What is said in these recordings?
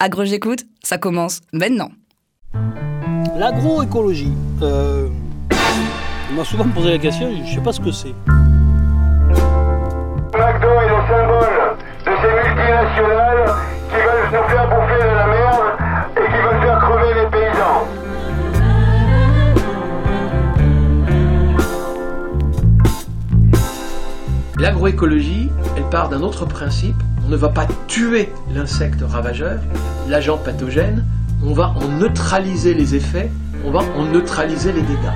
Agro j'écoute, ça commence maintenant. L'agroécologie. Euh, on m'a souvent posé la question, je ne sais pas ce que c'est. McDo est le symbole de ces multinationales qui veulent nous faire bouffer de la merde et qui veulent faire crever les paysans. L'agroécologie, elle part d'un autre principe. On ne va pas tuer l'insecte ravageur, l'agent pathogène, on va en neutraliser les effets, on va en neutraliser les dégâts.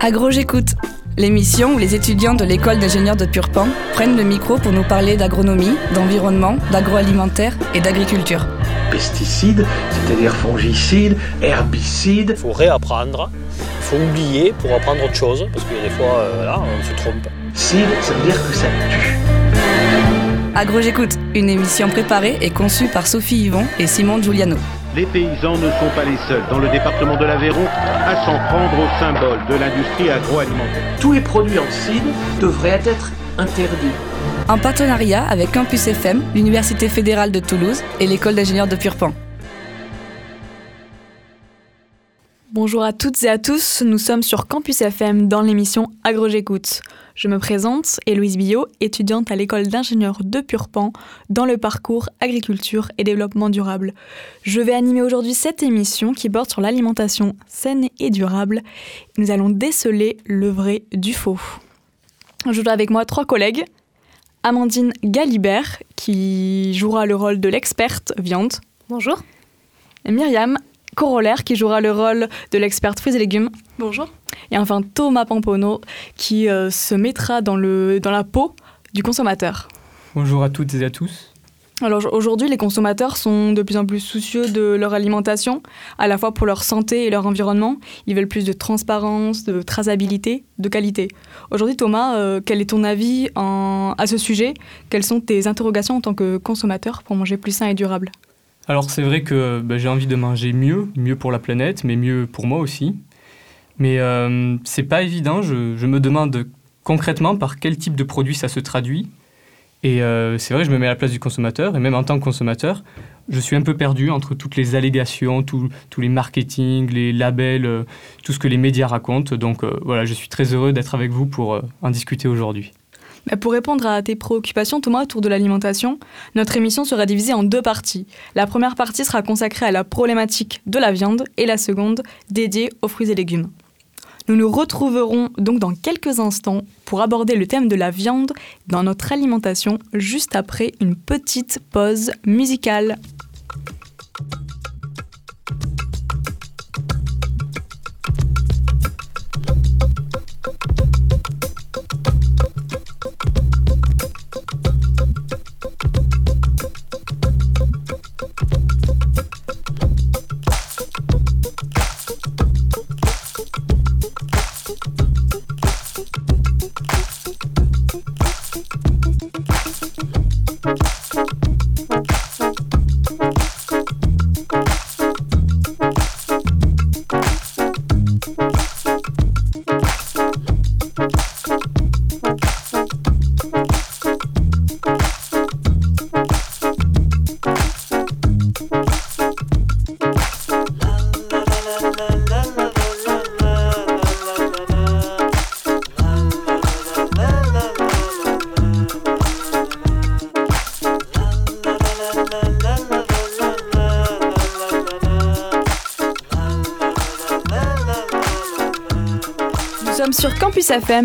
Agro j'écoute, l'émission où les étudiants de l'école d'ingénieurs de Purpan prennent le micro pour nous parler d'agronomie, d'environnement, d'agroalimentaire et d'agriculture. Pesticides, c'est-à-dire fongicides, herbicides. Il faut réapprendre, il faut oublier pour apprendre autre chose, parce qu'il y a des fois, euh, voilà, on se trompe. Cide, ça veut dire que ça tue. Agro j'écoute, une émission préparée et conçue par Sophie Yvon et Simon Giuliano. Les paysans ne sont pas les seuls dans le département de l'Aveyron à s'en prendre au symbole de l'industrie agroalimentaire. Tous les produits en cide devraient être interdits. En partenariat avec Campus FM, l'Université fédérale de Toulouse et l'école d'ingénieurs de Purpan. Bonjour à toutes et à tous, nous sommes sur Campus FM dans l'émission Agro j'écoute. Je me présente, Héloïse Billot, étudiante à l'école d'ingénieurs de Purpan dans le parcours agriculture et développement durable. Je vais animer aujourd'hui cette émission qui porte sur l'alimentation saine et durable. Nous allons déceler le vrai du faux. Je joue avec moi trois collègues. Amandine Galibert, qui jouera le rôle de l'experte viande. Bonjour. Et Myriam Corollaire, qui jouera le rôle de l'experte fruits et légumes. Bonjour. Et enfin Thomas Pampono, qui euh, se mettra dans, le, dans la peau du consommateur. Bonjour à toutes et à tous. Alors aujourd'hui, les consommateurs sont de plus en plus soucieux de leur alimentation, à la fois pour leur santé et leur environnement. Ils veulent plus de transparence, de traçabilité, de qualité. Aujourd'hui, Thomas, euh, quel est ton avis en- à ce sujet? Quelles sont tes interrogations en tant que consommateur pour manger plus sain et durable? Alors c'est vrai que bah, j'ai envie de manger mieux, mieux pour la planète, mais mieux pour moi aussi. Mais euh, c'est pas évident, je, me demande concrètement par quel type de produit ça se traduit. Et euh, c'est vrai, je me mets à la place du consommateur, et même en tant que consommateur, je suis un peu perdu entre toutes les allégations, tous les marketing, les labels, euh, tout ce que les médias racontent. Donc voilà, je suis très heureux d'être avec vous pour en discuter aujourd'hui. Pour répondre à tes préoccupations, Thomas, autour de l'alimentation, notre émission sera divisée en deux parties. La première partie sera consacrée à la problématique de la viande et la seconde dédiée aux fruits et légumes. Nous nous retrouverons donc dans quelques instants pour aborder le thème de la viande dans notre alimentation juste après une petite pause musicale.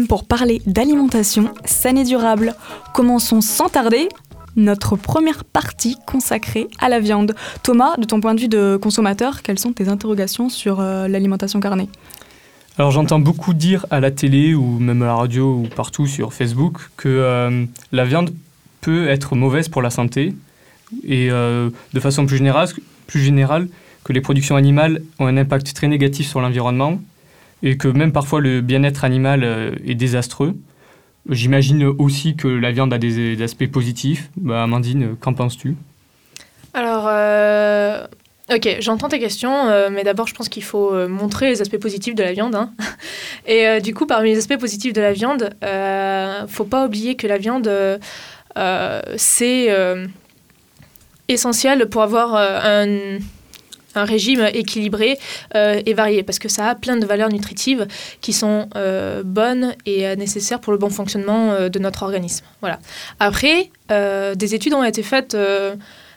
Pour parler d'alimentation saine et durable. Commençons sans tarder notre première partie consacrée à la viande. Thomas, de ton point de vue de consommateur, quelles sont tes interrogations sur euh, l'alimentation carnée? Alors j'entends beaucoup dire à la télé ou même à la radio ou partout sur Facebook que euh, la viande peut être mauvaise pour la santé et euh, de façon plus générale, plus générale que les productions animales ont un impact très négatif sur l'environnement et que même parfois le bien-être animal euh, est désastreux. J'imagine aussi que la viande a des, aspects positifs. Bah, Amandine, qu'en penses-tu? Alors, euh, ok, j'entends tes questions, euh, mais d'abord, je pense qu'il faut montrer les aspects positifs de la viande. hein. Et du coup, parmi les aspects positifs de la viande, faut pas oublier que la viande, c'est essentiel pour avoir un un régime équilibré euh, et varié parce que ça a plein de valeurs nutritives qui sont euh, bonnes et euh, nécessaires pour le bon fonctionnement de notre organisme. Voilà. Après, des études ont été faites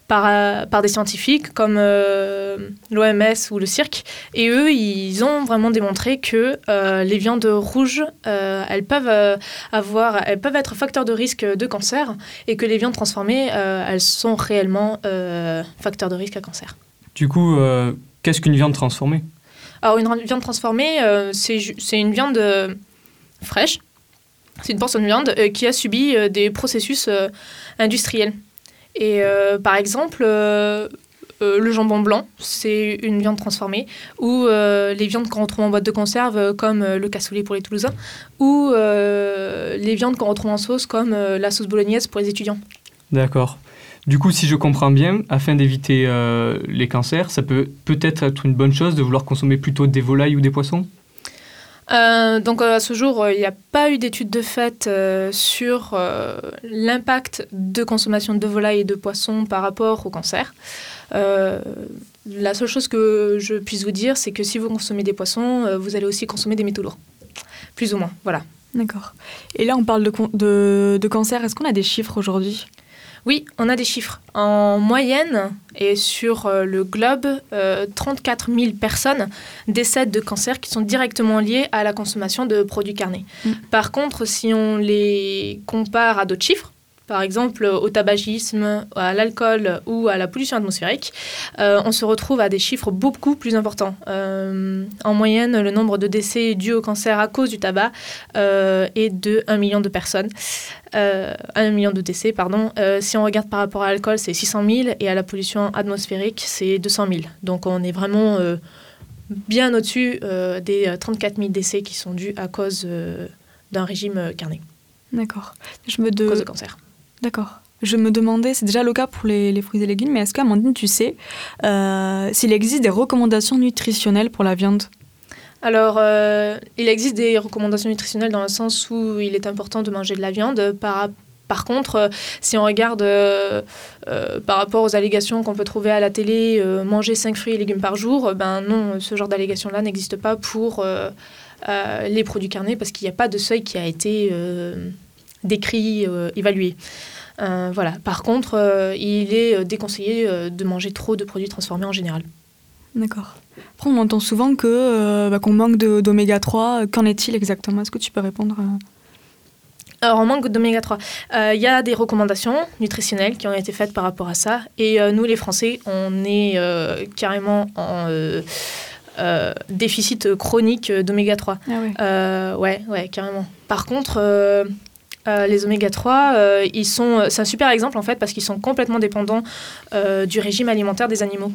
par, par des scientifiques comme l'OMS ou le CIRC et eux, ils ont vraiment démontré que les viandes rouges, elles peuvent avoir, elles peuvent être facteurs de risque de cancer et que les viandes transformées, elles sont réellement facteurs de risque à cancer. Du coup, euh, qu'est-ce qu'une viande transformée? Alors, une viande transformée, euh, c'est une viande euh, fraîche. C'est une portion de viande qui a subi des processus industriels. Et par exemple, le jambon blanc, c'est une viande transformée, ou les viandes qu'on retrouve en boîte de conserve, comme le cassoulet pour les Toulousains, ou les viandes qu'on retrouve en sauce, comme la sauce bolognaise pour les étudiants. D'accord. Du coup, si je comprends bien, afin d'éviter euh, les cancers, ça peut peut-être être une bonne chose de vouloir consommer plutôt des volailles ou des poissons? Euh, donc à ce jour, il n'y a pas eu d'études de fait euh, sur l'impact de consommation de volailles et de poissons par rapport au cancer. la seule chose que je puisse vous dire, c'est que si vous consommez des poissons, vous allez aussi consommer des métaux lourds. Plus ou moins, voilà. D'accord. Et là, on parle de, de, de cancer. Est-ce qu'on a des chiffres aujourd'hui? Oui, on a des chiffres. En moyenne, et sur euh, le globe, 34 euh, 000 personnes décèdent de cancers qui sont directement liés à la consommation de produits carnés. Mm. Par contre, si on les compare à d'autres chiffres, par exemple au tabagisme, à l'alcool ou à la pollution atmosphérique, euh, on se retrouve à des chiffres beaucoup plus importants. Euh, en moyenne, le nombre de décès dus au cancer à cause du tabac euh, est de 1 million de personnes. 1 million de décès, pardon. si on regarde par rapport à l'alcool, c'est 600 000 et à la pollution atmosphérique, c'est 200 000. Donc on est vraiment bien au-dessus des 34 000 décès qui sont dus à cause d'un régime carné. D'accord. Je me de... cause de cancer. D'accord. Je me demandais, c'est déjà le cas pour les, fruits et légumes, mais est-ce qu'Amandine, tu sais euh, s'il existe des recommandations nutritionnelles pour la viande? Alors, euh, il existe des recommandations nutritionnelles dans le sens où il est important de manger de la viande. Par, contre, euh, si on regarde par rapport aux allégations qu'on peut trouver à la télé, manger 5 fruits et légumes par jour, ben non, ce genre d'allégation-là n'existe pas pour les produits carnés parce qu'il n'y a pas de seuil qui a été décrit, évalué. Euh, voilà. Par contre, euh, il est euh, déconseillé de manger trop de produits transformés en général. D'accord. Après, on entend souvent que bah, qu'on manque d'oméga 3. Qu'en est-il exactement? Est-ce que tu peux répondre alors, on manque d'oméga 3. Il y a des recommandations nutritionnelles qui ont été faites par rapport à ça. Et nous, les Français, on est carrément en déficit chronique d'oméga 3. Ah ouais. ouais, ouais, carrément. Par contre, euh, les oméga 3, euh, ils sont, c'est un super exemple en fait parce qu'ils sont complètement dépendants euh, du régime alimentaire des animaux.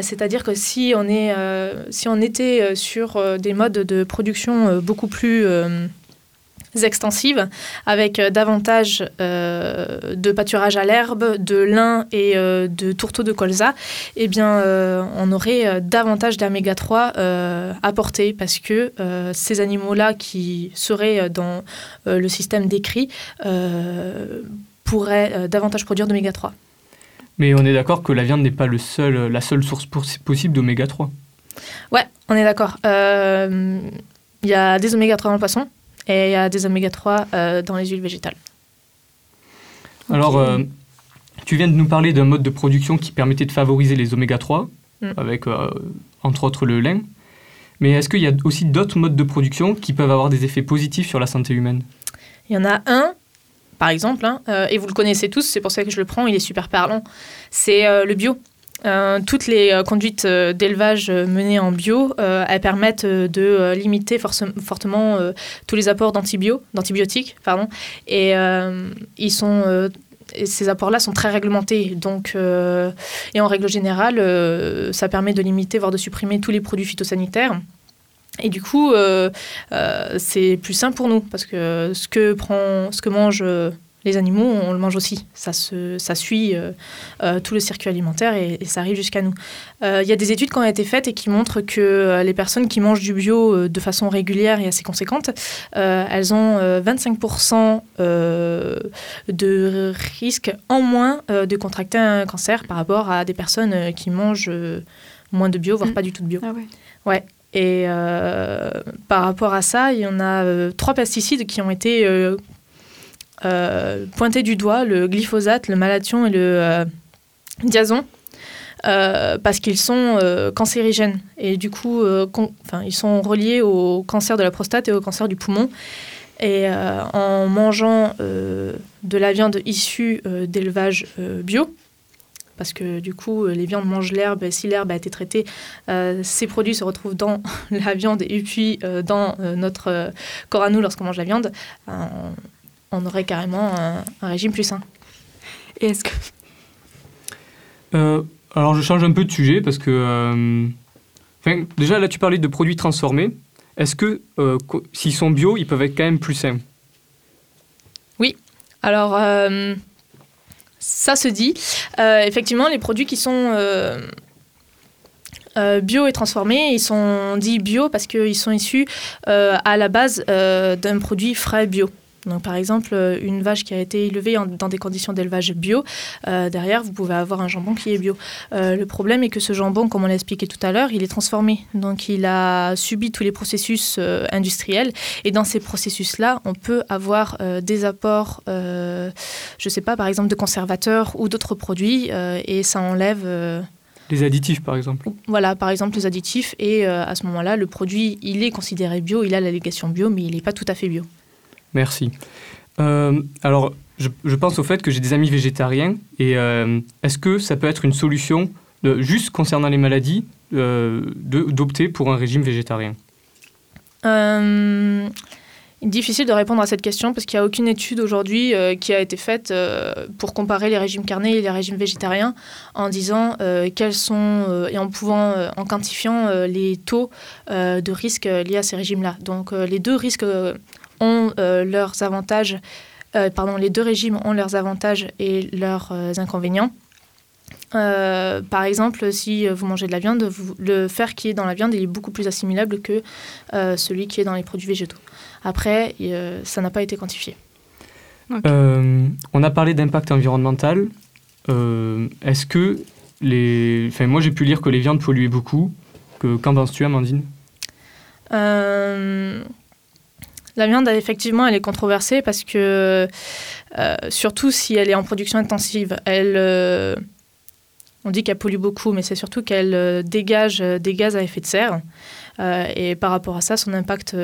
C'est-à-dire que si on, est, si on était sur des modes de production beaucoup plus extensives avec euh, davantage euh, de pâturage à l'herbe, de lin et euh, de tourteaux de colza, eh bien, on aurait davantage d'oméga 3 apportés parce que ces animaux-là qui seraient dans le système décrit pourraient davantage produire d'oméga 3. Mais on est d'accord que la viande n'est pas le seul, la seule source possible d'oméga 3. Ouais, on est d'accord. Il y a des oméga 3 dans le poisson, et il y a des oméga 3 euh, dans les huiles végétales. Alors, euh, tu viens de nous parler d'un mode de production qui permettait de favoriser les oméga 3, mm. avec euh, entre autres le lin. Mais est-ce qu'il y a aussi d'autres modes de production qui peuvent avoir des effets positifs sur la santé humaine? Il y en a un, par exemple, hein, et vous le connaissez tous, c'est pour ça que je le prends, il est super parlant, c'est le bio. Euh, toutes les euh, conduites euh, d'élevage menées en bio, elles permettent de limiter fortement tous les apports d'antibiotiques. Pardon, et ils sont ces apports-là sont très réglementés. Donc, et en règle générale, ça permet de limiter, voire de supprimer tous les produits phytosanitaires. Et du coup, c'est plus simple pour nous parce que ce que, prend, ce que mange les animaux, on le mange aussi. Ça, se, ça suit euh, euh, tout le circuit alimentaire et, ça arrive jusqu'à nous. Euh, Il y a des études qui ont été faites et qui montrent que les personnes qui mangent du bio de façon régulière et assez conséquente, elles ont 25% de risque en moins de contracter un cancer par rapport à des personnes qui mangent moins de bio, voire mm. pas du tout de bio. Ah ouais. Ouais. Et par rapport à ça, il y en a trois pesticides qui ont été euh, pointer du doigt le glyphosate, le malathion et le euh, diazon. Euh, parce qu'ils sont cancérigènes et du coup, ils sont reliés au cancer de la prostate et au cancer du poumon. Et en mangeant de la viande issue d'élevage bio, parce que du coup, les viandes mangent l'herbe, si l'herbe a été traitée, ces produits se retrouvent dans la viande et puis dans notre corps à nous lorsqu'on mange la viande on aurait carrément un, régime plus sain. Et est-ce que... Euh, alors je change un peu de sujet parce que... Euh, déjà là tu parlais de produits transformés. Est-ce que euh, s'ils sont bio, ils peuvent être quand même plus sains? Oui. Alors ça se dit. effectivement, les produits qui sont... bio et transformés, ils sont dits bio parce qu'ils sont issus à la base d'un produit frais bio. Donc, par exemple, euh, une vache qui a été élevée dans des conditions d'élevage bio, euh, derrière, vous pouvez avoir un jambon qui est bio. Euh, le problème est que ce jambon, comme on l'a expliqué tout à l'heure, il est transformé. Donc, il a subi tous les processus industriels. Et dans ces processus-là, on peut avoir des apports, je ne sais pas, par exemple, de conservateurs ou d'autres produits, et ça enlève... Les additifs, par exemple. Voilà, par exemple, les additifs. Et à ce moment-là, le produit, il est considéré bio, il a l'allégation bio, mais il n'est pas tout à fait bio. Merci. Euh, alors, je, pense au fait que j'ai des amis végétariens et euh, est-ce que ça peut être une solution, juste concernant les maladies, euh, d'opter pour un régime végétarien? Difficile de répondre à cette question parce qu'il n'y a aucune étude aujourd'hui qui a été faite pour comparer les régimes carnés et les régimes végétariens en disant quels sont et en pouvant en quantifiant les taux de risque liés à ces régimes-là. Donc les deux risques ont euh, leurs avantages, euh, pardon, les deux régimes ont leurs avantages et leurs euh, inconvénients. par exemple, si vous mangez de la viande, le fer qui est dans la viande il est beaucoup plus assimilable que celui qui est dans les produits végétaux. Après, ça n'a pas été quantifié. on a parlé d'impact environnemental. Est-ce que les... Enfin, moi, j'ai pu lire que les viandes polluaient beaucoup. Qu'en penses-tu, Amandine? La viande, effectivement, elle est controversée parce que, euh, surtout si elle est en production intensive, elle, euh, on dit qu'elle pollue beaucoup, mais c'est surtout qu'elle euh, dégage des gaz à effet de serre. et par rapport à ça, son impact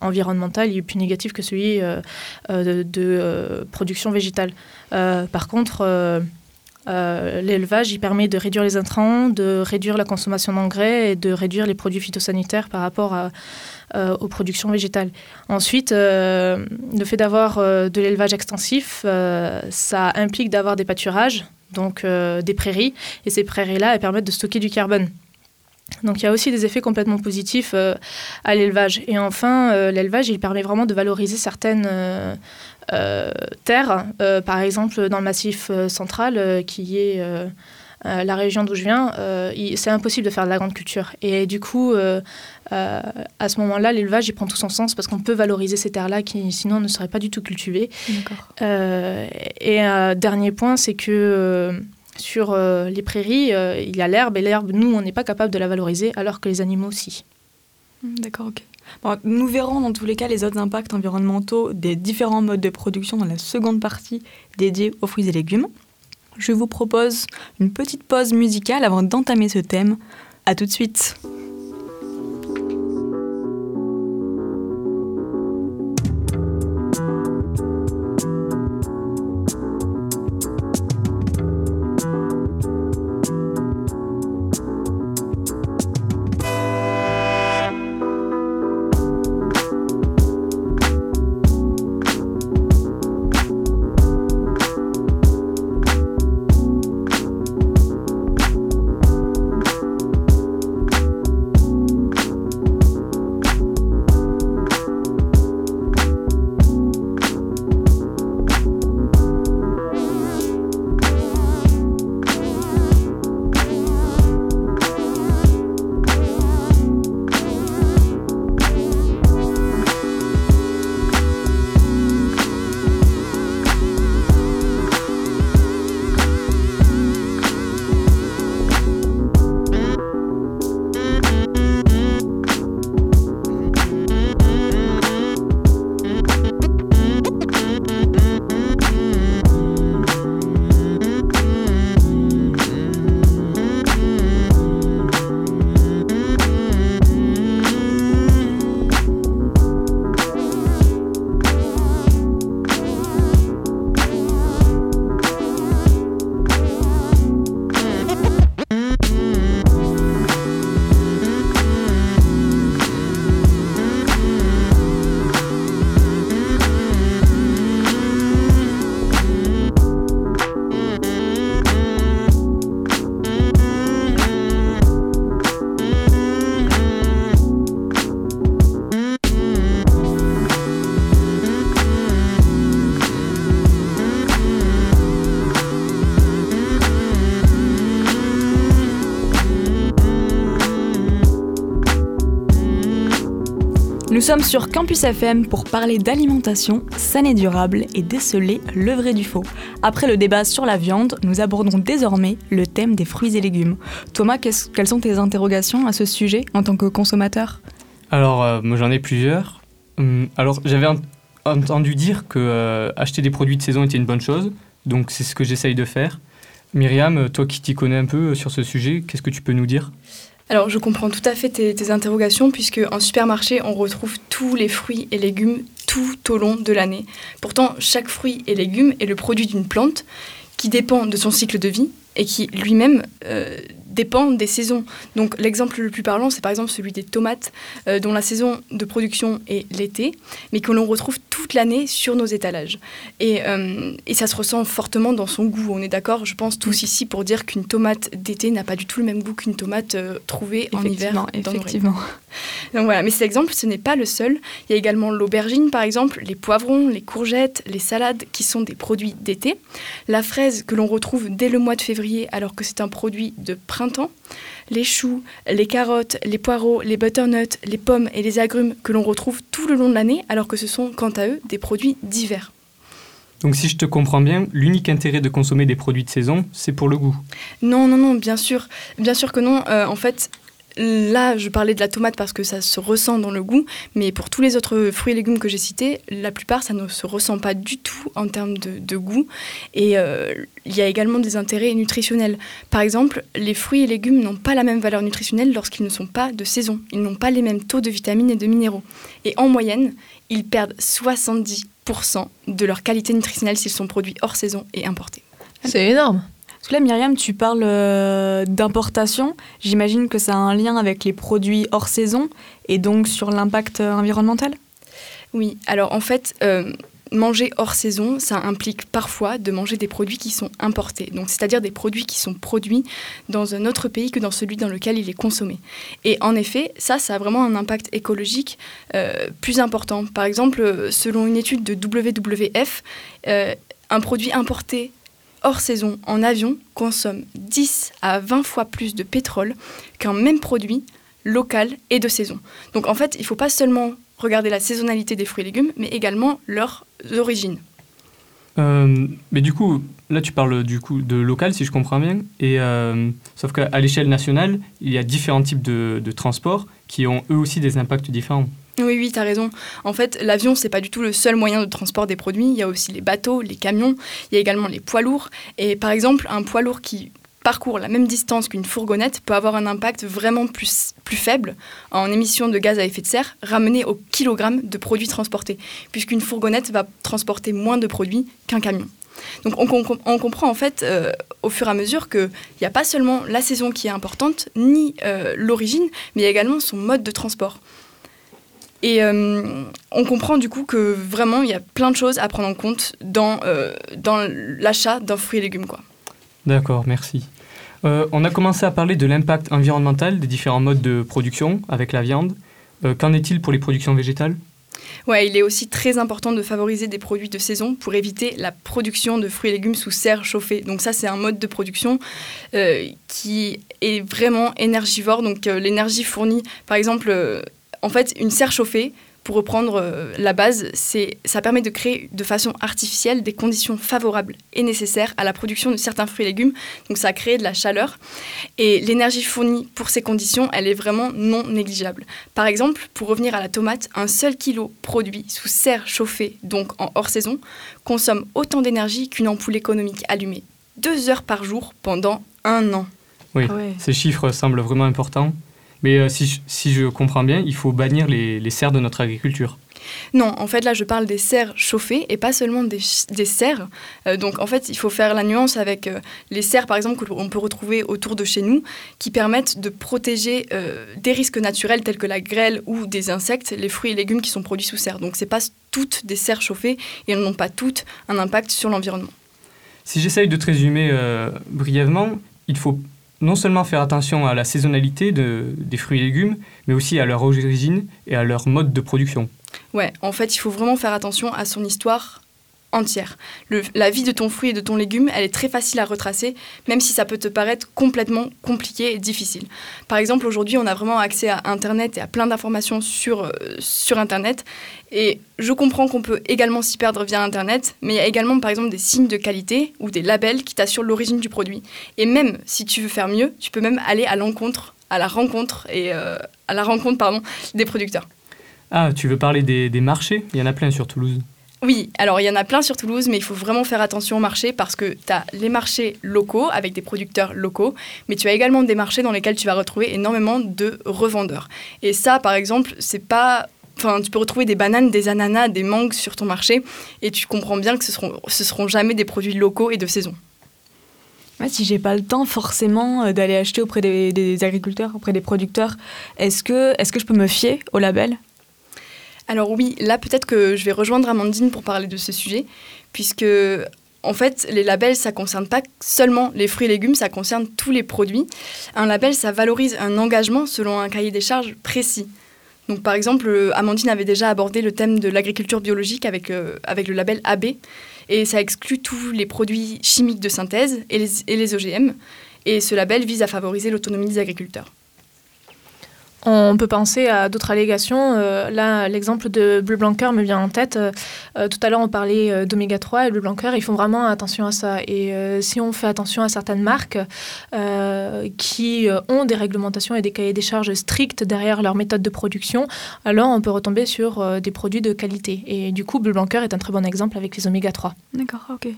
environnemental est plus négatif que celui de, production végétale. par contre, l'élevage, il permet de réduire les intrants, de réduire la consommation d'engrais et de réduire les produits phytosanitaires par rapport euh, aux productions végétales. Ensuite, euh, le fait d'avoir euh, de l'élevage extensif, ça implique d'avoir des pâturages, donc des prairies, et ces prairies-là, permettent de stocker du carbone. Donc il y a aussi des effets complètement positifs à l'élevage. Et enfin, l'élevage, il permet vraiment de valoriser certaines terres, par exemple dans le massif central, qui est euh, la région d'où je viens, euh, c'est impossible de faire de la grande culture. Et du coup, euh, à ce moment-là, l'élevage, il prend tout son sens parce qu'on peut valoriser ces terres-là qui, sinon, ne seraient pas du tout cultivées. et dernier point, c'est que sur les prairies, il y a l'herbe, et l'herbe, nous, on n'est pas capable de la valoriser, alors que les animaux, aussi. Hmm, d'accord, ok. nous verrons dans tous les cas les autres impacts environnementaux des différents modes de production dans la seconde partie dédiée aux fruits et légumes je vous propose une petite pause musicale avant d'entamer ce thème. A tout de suite. Sommes sur Campus FM pour parler d'alimentation saine et durable et déceler le vrai du faux. Après le débat sur la viande, nous abordons désormais le thème des fruits et légumes. Thomas, quelles sont tes interrogations à ce sujet en tant que consommateur? Alors, euh, j'en ai plusieurs. Hum, alors, j'avais entendu dire que euh, acheter des produits de saison était une bonne chose, donc c'est ce que j'essaye de faire. Myriam, toi qui t'y connais un peu sur ce sujet, qu'est-ce que tu peux nous dire? Alors, je comprends tout à fait tes, interrogations, puisque en supermarché, on retrouve tous les fruits et légumes tout au long de l'année. Pourtant, chaque fruit et légume est le produit d'une plante qui dépend de son cycle de vie et qui lui-même euh, dépend des saisons. Donc l'exemple le plus parlant, c'est par exemple celui des tomates, euh, dont la saison de production est l'été, mais que l'on retrouve toute l'année sur nos étalages. Et, euh, et, ça se ressent fortement dans son goût. On est d'accord, je pense, tous ici pour dire qu'une tomate d'été n'a pas du tout le même goût qu'une tomate euh, trouvée en hiver. Dans effectivement. Donc voilà, mais cet exemple, ce n'est pas le seul. Il y a également l'aubergine, par exemple, les poivrons, les courgettes, les salades, qui sont des produits d'été. La fraise que l'on retrouve dès le mois de février, alors que c'est un produit de printemps les choux, les carottes, les poireaux, les butternuts, les pommes et les agrumes que l'on retrouve tout le long de l'année, alors que ce sont quant à eux des produits d'hiver. Donc si je te comprends bien, l'unique intérêt de consommer des produits de saison, c'est pour le goût. Non, non, non, bien sûr. Bien sûr que non. Euh, en fait, Là, je parlais de la tomate parce que ça se ressent dans le goût, mais pour tous les autres fruits et légumes que j'ai cités, la plupart, ça ne se ressent pas du tout en termes de, goût. Et euh, il y a également des intérêts nutritionnels. Par exemple, les fruits et légumes n'ont pas la même valeur nutritionnelle lorsqu'ils ne sont pas de saison. Ils n'ont pas les mêmes taux de vitamines et de minéraux. Et en moyenne, ils perdent 70% de leur qualité nutritionnelle s'ils sont produits hors saison et importés. C'est énorme. Là, Myriam, tu parles euh, d'importation. J'imagine que ça a un lien avec les produits hors saison et donc sur l'impact environnemental? Oui, alors en fait, euh, manger hors saison, ça implique parfois de manger des produits qui sont importés. Donc c'est-à-dire des produits qui sont produits dans un autre pays que dans celui dans lequel il est consommé. Et en effet, ça, ça a vraiment un impact écologique euh, plus important. Par exemple, selon une étude de WWF, un produit importé hors saison en avion consomme 10 à 20 fois plus de pétrole qu'un même produit local et de saison. Donc en fait, il ne faut pas seulement regarder la saisonnalité des fruits et légumes, mais également leur origine. Euh, mais du coup, là tu parles du coup de local si je comprends bien, et euh, sauf qu'à l'échelle nationale, il y a différents types de transports qui ont eux aussi des impacts différents. Oui, oui, tu as raison. En fait, l'avion, c'est pas du tout le seul moyen de transport des produits. Il y a aussi les bateaux, les camions, il y a également les poids lourds. Et par exemple, un poids lourd qui parcourt la même distance qu'une fourgonnette peut avoir un impact vraiment plus, plus faible en émissions de gaz à effet de serre ramené au kilogramme de produits transportés, puisqu'une fourgonnette va transporter moins de produits qu'un camion. Donc on, comprend en fait euh, au fur et à mesure qu'il n'y a pas seulement la saison qui est importante, ni euh, l'origine, mais également son mode de transport. Et euh, on comprend du coup que vraiment il y a plein de choses à prendre en compte dans, euh, dans l'achat d'un fruit et légumes. Quoi. D'accord, merci. Euh, on a commencé à parler de l'impact environnemental des différents modes de production avec la viande. qu'en est-il pour les productions végétales? Ouais, il est aussi très important de favoriser des produits de saison pour éviter la production de fruits et légumes sous serre chauffée. Donc ça, c'est un mode de production qui est vraiment énergivore. Donc l'énergie fournie, par exemple, en fait, une serre chauffée, pour reprendre euh, la base, c'est, ça permet de créer de façon artificielle des conditions favorables et nécessaires à la production de certains fruits et légumes. Donc ça a créé de la chaleur. Et l'énergie fournie pour ces conditions, elle est vraiment non négligeable. Par exemple, pour revenir à la tomate, un seul kilo produit sous serre chauffée, donc en hors saison, consomme autant d'énergie qu'une ampoule économique allumée deux heures par jour pendant un an. Oui, ah ces chiffres semblent vraiment importants. Mais euh, si, je comprends bien, il faut bannir les, serres de notre agriculture. Non, en fait, là, je parle des serres chauffées et pas seulement des, serres. Euh, donc, en fait, il faut faire la nuance avec euh, les serres, par exemple, qu'on peut retrouver autour de chez nous, qui permettent de protéger des risques naturels tels que la grêle ou des insectes, les fruits et légumes qui sont produits sous serre. Donc, ce n'est pas toutes des serres chauffées et elles n'ont pas toutes un impact sur l'environnement. Si j'essaye de te résumer brièvement, il faut non seulement faire attention à la saisonnalité des fruits et légumes, mais aussi à leur origine et à leur mode de production. Ouais, en fait, il faut vraiment faire attention à son histoire entière. La vie de ton fruit et de ton légume, elle est très facile à retracer, même si ça peut te paraître complètement compliqué et difficile. Par exemple, aujourd'hui, on a vraiment accès à Internet et à plein d'informations sur, euh, sur Internet. Et je comprends qu'on peut également s'y perdre via Internet, mais il y a également, par exemple, des signes de qualité ou des labels qui t'assurent l'origine du produit. Et même si tu veux faire mieux, tu peux même aller à l'encontre, à la rencontre et euh, à la rencontre, pardon, des producteurs. Ah, tu veux parler des, des marchés? Il y en a plein sur Toulouse. Oui, alors il y en a plein sur Toulouse, mais il faut vraiment faire attention au marché parce que tu as les marchés locaux avec des producteurs locaux, mais tu as également des marchés dans lesquels tu vas retrouver énormément de revendeurs. Et ça, par exemple, c'est pas. Enfin, tu peux retrouver des bananes, des ananas, des mangues sur ton marché, et tu comprends bien que ce seront, ce seront jamais des produits locaux et de saison. Ouais, si j'ai pas le temps forcément euh, d'aller acheter auprès des, des agriculteurs, auprès des producteurs, est-ce que, est que je peux me fier au label? Alors oui, là peut-être que je vais rejoindre Amandine pour parler de ce sujet, puisque en fait les labels ça concerne pas seulement les fruits et légumes, ça concerne tous les produits. Un label ça valorise un engagement selon un cahier des charges précis. Donc par exemple, euh, Amandine avait déjà abordé le thème de l'agriculture biologique avec, euh, le label AB, et ça exclut tous les produits chimiques de synthèse et les OGM. Et ce label vise à favoriser l'autonomie des agriculteurs. On peut penser à d'autres allégations. Euh, là, l'exemple de Bleu Blanquer me vient en tête. Euh, euh, tout à l'heure, on parlait d'oméga 3 et Bleu Blanquer, ils font vraiment attention à ça. Et euh, si on fait attention à certaines marques euh, qui ont des réglementations et des cahiers des charges stricts derrière leur méthode de production, alors on peut retomber sur euh, des produits de qualité. Et du coup, Bleu Blanquer est un très bon exemple avec les oméga 3. D'accord, ok.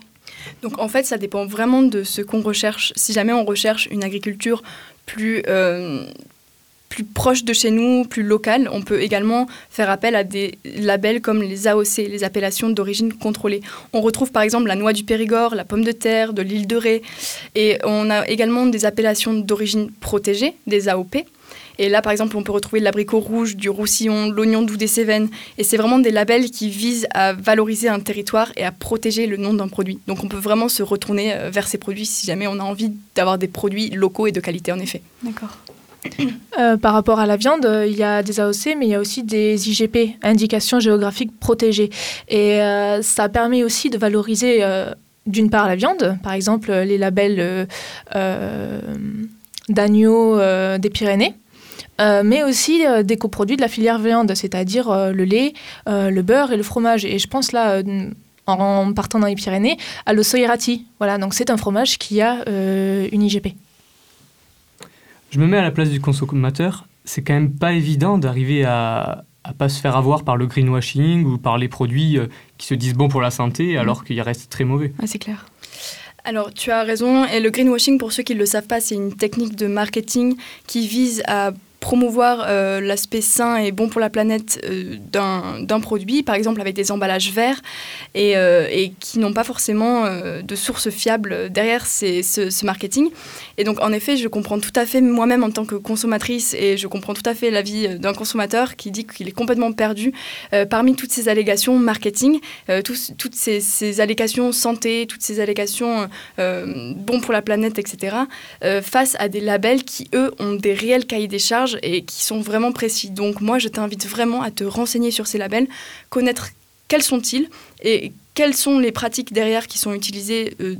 Donc en fait, ça dépend vraiment de ce qu'on recherche. Si jamais on recherche une agriculture plus, euh, plus proche de chez nous, plus locale, on peut également faire appel à des labels comme les AOC, les appellations d'origine contrôlée. On retrouve par exemple la noix du Périgord, la pomme de terre, de l'île de Ré. Et on a également des appellations d'origine protégée, des AOP. Et là, par exemple, on peut retrouver l'abricot rouge, du roussillon, l'oignon doux des Cévennes. Et c'est vraiment des labels qui visent à valoriser un territoire et à protéger le nom d'un produit. Donc on peut vraiment se retourner euh, vers ces produits si jamais on a envie d'avoir des produits locaux et de qualité, en effet. D'accord. Euh, par rapport à la viande, euh, il y a des AOC, mais il y a aussi des IGP, indications géographiques protégées. Et euh, ça permet aussi de valoriser, d'une part, la viande, par exemple les labels d'agneau euh, des Pyrénées. mais aussi des coproduits de la filière viande, c'est-à-dire le lait, le beurre et le fromage. Et je pense là, en partant dans les Pyrénées, à l'Ossoirati. Voilà, donc c'est un fromage qui a une IGP. Je me mets à la place du consommateur. C'est quand même pas évident d'arriver à, à pas se faire avoir par le greenwashing ou par les produits euh, qui se disent bons pour la santé alors qu'ils restent très mauvais. Ouais, c'est clair. Alors, tu as raison. Et le greenwashing, pour ceux qui ne le savent pas, c'est une technique de marketing qui vise à promouvoir euh, l'aspect sain et bon pour la planète euh, d'un produit, par exemple avec des emballages verts, et, euh, et qui n'ont pas forcément euh, de source fiable derrière ces- ce, marketing. Et donc, en effet, je comprends tout à fait moi-même en tant que consommatrice, et je comprends tout à fait l'avis d'un consommateur qui dit qu'il est complètement perdu parmi toutes ces allégations marketing, toutes ces, allégations santé, toutes ces allégations bon pour la planète, etc., face à des labels qui, eux, ont des réels cahiers des charges et qui sont vraiment précis. Donc moi, je t'invite vraiment à te renseigner sur ces labels, connaître quels sont-ils et quelles sont les pratiques derrière qui sont utilisées euh,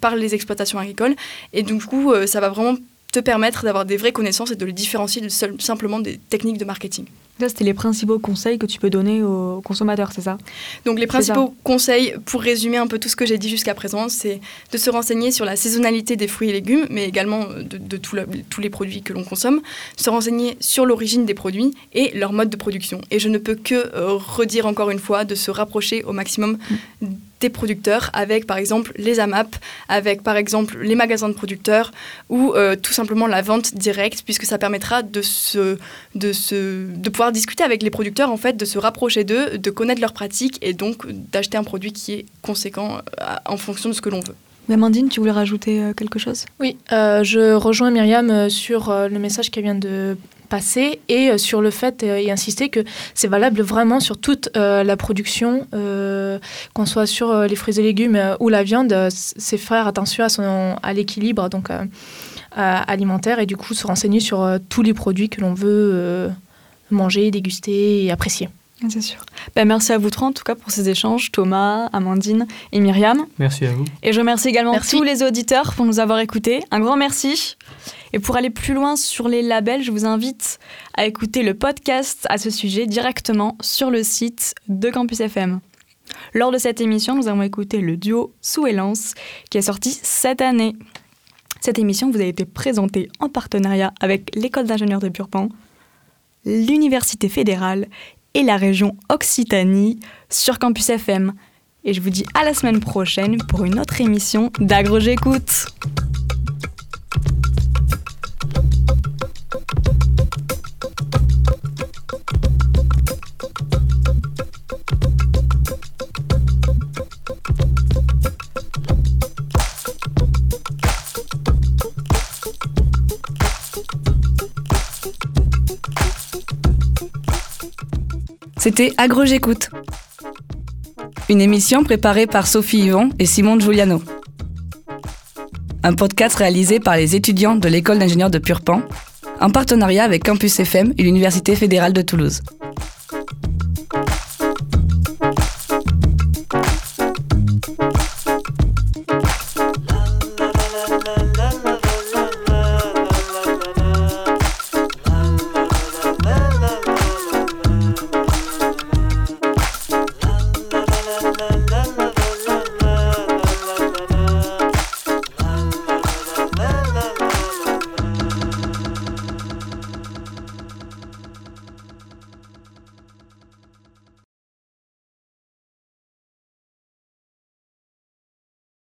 par les exploitations agricoles. Et du coup, euh, ça va vraiment te permettre d'avoir des vraies connaissances et de les différencier simplement des techniques de marketing. Là, c'était les principaux conseils que tu peux donner aux consommateurs, c'est ça? Donc les principaux conseils, pour résumer un peu tout ce que j'ai dit jusqu'à présent, c'est de se renseigner sur la saisonnalité des fruits et légumes, mais également de, de tout la- tous les produits que l'on consomme, se renseigner sur l'origine des produits et leur mode de production. Et je ne peux que euh, redire encore une fois de se rapprocher au maximum des producteurs avec par exemple les AMAP, avec par exemple les magasins de producteurs ou euh, tout simplement la vente directe puisque ça permettra de, se, de, se, de pouvoir discuter avec les producteurs en fait, de se rapprocher d'eux, de connaître leurs pratiques et donc d'acheter un produit qui est conséquent euh, en fonction de ce que l'on veut. Amandine, tu voulais rajouter euh, quelque chose? Oui, euh, je rejoins Myriam sur le message qu'elle vient de passer et euh, sur le fait euh, et insister que c'est valable vraiment sur toute euh, la production, euh, qu'on soit sur euh, les fruits et légumes euh, ou la viande, c'est faire attention à, son, à l'équilibre donc euh, alimentaire et du coup se renseigner sur euh, tous les produits que l'on veut euh, manger, déguster et apprécier. C'est sûr. Ben, merci à vous trois en tout cas pour ces échanges, Thomas, Amandine et Myriam. Merci à vous. Et je remercie également Merci. tous les auditeurs pour nous avoir écoutés. Un grand merci. Et pour aller plus loin sur les labels, je vous invite à écouter le podcast à ce sujet directement sur le site de Campus FM. Lors de cette émission, nous avons écouté le duo Sous et Lance qui est sorti cette année. Cette émission vous a été présentée en partenariat avec l'école d'ingénieurs de Purpan, l'Université fédérale et la région Occitanie sur Campus FM. Et je vous dis à la semaine prochaine pour une autre émission d'Agro J'écoute. C'était Agro J'écoute. Une émission préparée par Sophie Yvon et Simon Giuliano. Un podcast réalisé par les étudiants de l'école d'ingénieurs de Purpan, en partenariat avec Campus FM et l'Université fédérale de Toulouse.